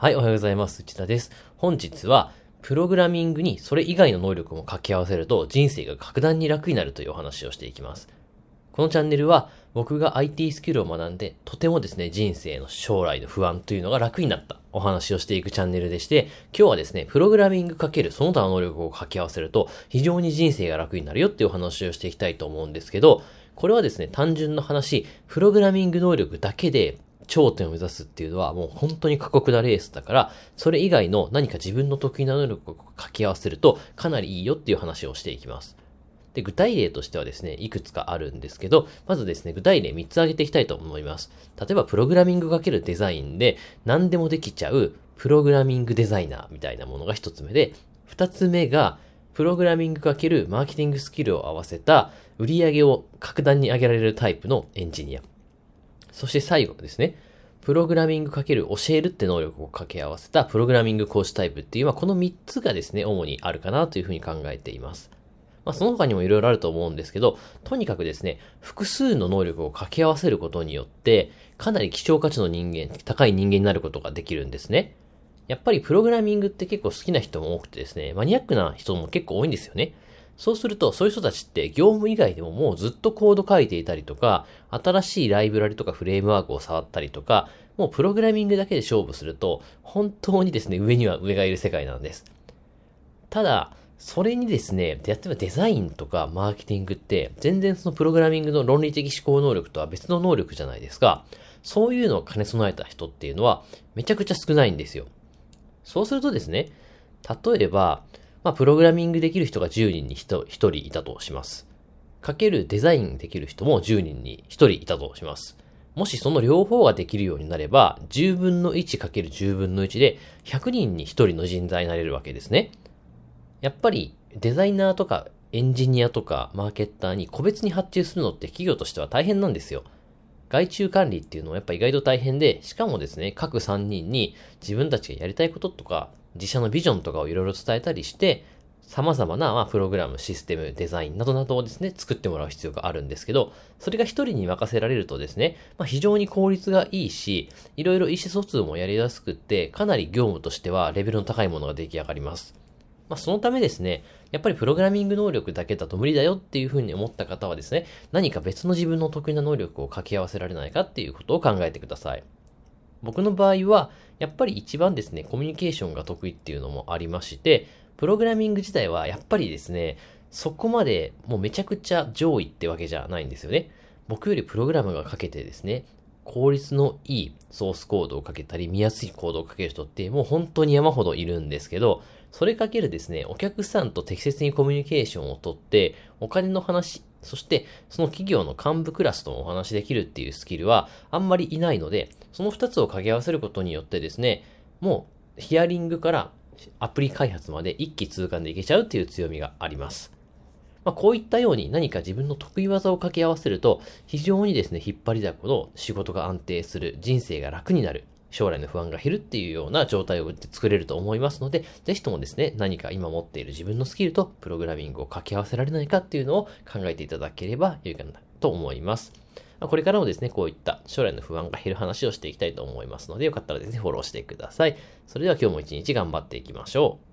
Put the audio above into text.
はい、おはようございます。内田です。本日は、プログラミングにそれ以外の能力も掛け合わせると人生が格段に楽になるというお話をしていきます。このチャンネルは僕が IT スキルを学んでとてもですね人生の将来の不安というのが楽になったお話をしていくチャンネルでして今日はですねプログラミングかけるその他の能力を掛け合わせると非常に人生が楽になるよっていうお話をしていきたいと思うんですけどこれはですね単純な話プログラミング能力だけで頂点を目指すっていうのはもう本当に過酷なレースだから、それ以外の何か自分の得意な能力を掛け合わせるとかなりいいよっていう話をしていきます。で、具体例としてはですね、いくつかあるんですけど、まずですね、具体例3つ挙げていきたいと思います。例えば、プログラミングかけるデザインで何でもできちゃうプログラミングデザイナーみたいなものが1つ目で、2つ目が、プログラミングかけるマーケティングスキルを合わせた売り上げを格段に上げられるタイプのエンジニア。そして最後ですね、プログラミングかける教えるって能力を掛け合わせたプログラミング講師タイプっていう、まあ、この3つがですね、主にあるかなというふうに考えています。まあ、その他にもいろいろあると思うんですけど、とにかくですね、複数の能力を掛け合わせることによって、かなり希少価値の人間、高い人間になることができるんですね。やっぱりプログラミングって結構好きな人も多くてですね、マニアックな人も結構多いんですよね。そうすると、そういう人たちって業務以外でももうずっとコード書いていたりとか、新しいライブラリとかフレームワークを触ったりとか、もうプログラミングだけで勝負すると、本当にですね、上には上がいる世界なんです。ただ、それにですね、例えばデザインとかマーケティングって、全然そのプログラミングの論理的思考能力とは別の能力じゃないですか。そういうのを兼ね備えた人っていうのは、めちゃくちゃ少ないんですよ。そうするとですね、例えば、まあ、プログラミングできる人が10人に 1, 1人いたとします。かけるデザインできる人も10人に1人いたとします。もしその両方ができるようになれば、10分の1かける10分の1で、100人に1人の人材になれるわけですね。やっぱり、デザイナーとかエンジニアとかマーケッターに個別に発注するのって企業としては大変なんですよ。外注管理っていうのはやっぱ意外と大変で、しかもですね、各3人に自分たちがやりたいこととか、自社のビジョンとかをいろいろ伝えたりして、様々な、まあ、プログラム、システム、デザインなどなどをですね、作ってもらう必要があるんですけど、それが一人に任せられるとですね、まあ、非常に効率がいいし、いろいろ意思疎通もやりやすくって、かなり業務としてはレベルの高いものが出来上がります。まあ、そのためですね、やっぱりプログラミング能力だけだと無理だよっていうふうに思った方はですね、何か別の自分の得意な能力を掛け合わせられないかっていうことを考えてください。僕の場合は、やっぱり一番ですね、コミュニケーションが得意っていうのもありまして、プログラミング自体はやっぱりですね、そこまでもうめちゃくちゃ上位ってわけじゃないんですよね。僕よりプログラムが書けてですね、効率のいいソースコードをかけたり、見やすいコードをかける人ってもう本当に山ほどいるんですけど、それかけるですね、お客さんと適切にコミュニケーションをとって、お金の話、そしてその企業の幹部クラスともお話しできるっていうスキルはあんまりいないので、その二つを掛け合わせることによってですね、もうヒアリングからアプリ開発まで一気通貫でいけちゃうっていう強みがあります。まあ、こういったように何か自分の得意技を掛け合わせると、非常にですね、引っ張りだこの仕事が安定する、人生が楽になる、将来の不安が減るっていうような状態を作れると思いますので、ぜひともですね、何か今持っている自分のスキルとプログラミングを掛け合わせられないかっていうのを考えていただければ良いかなと思います。これからもですね、こういった将来の不安が減る話をしていきたいと思いますので、よかったらですね、フォローしてください。それでは今日も一日頑張っていきましょう。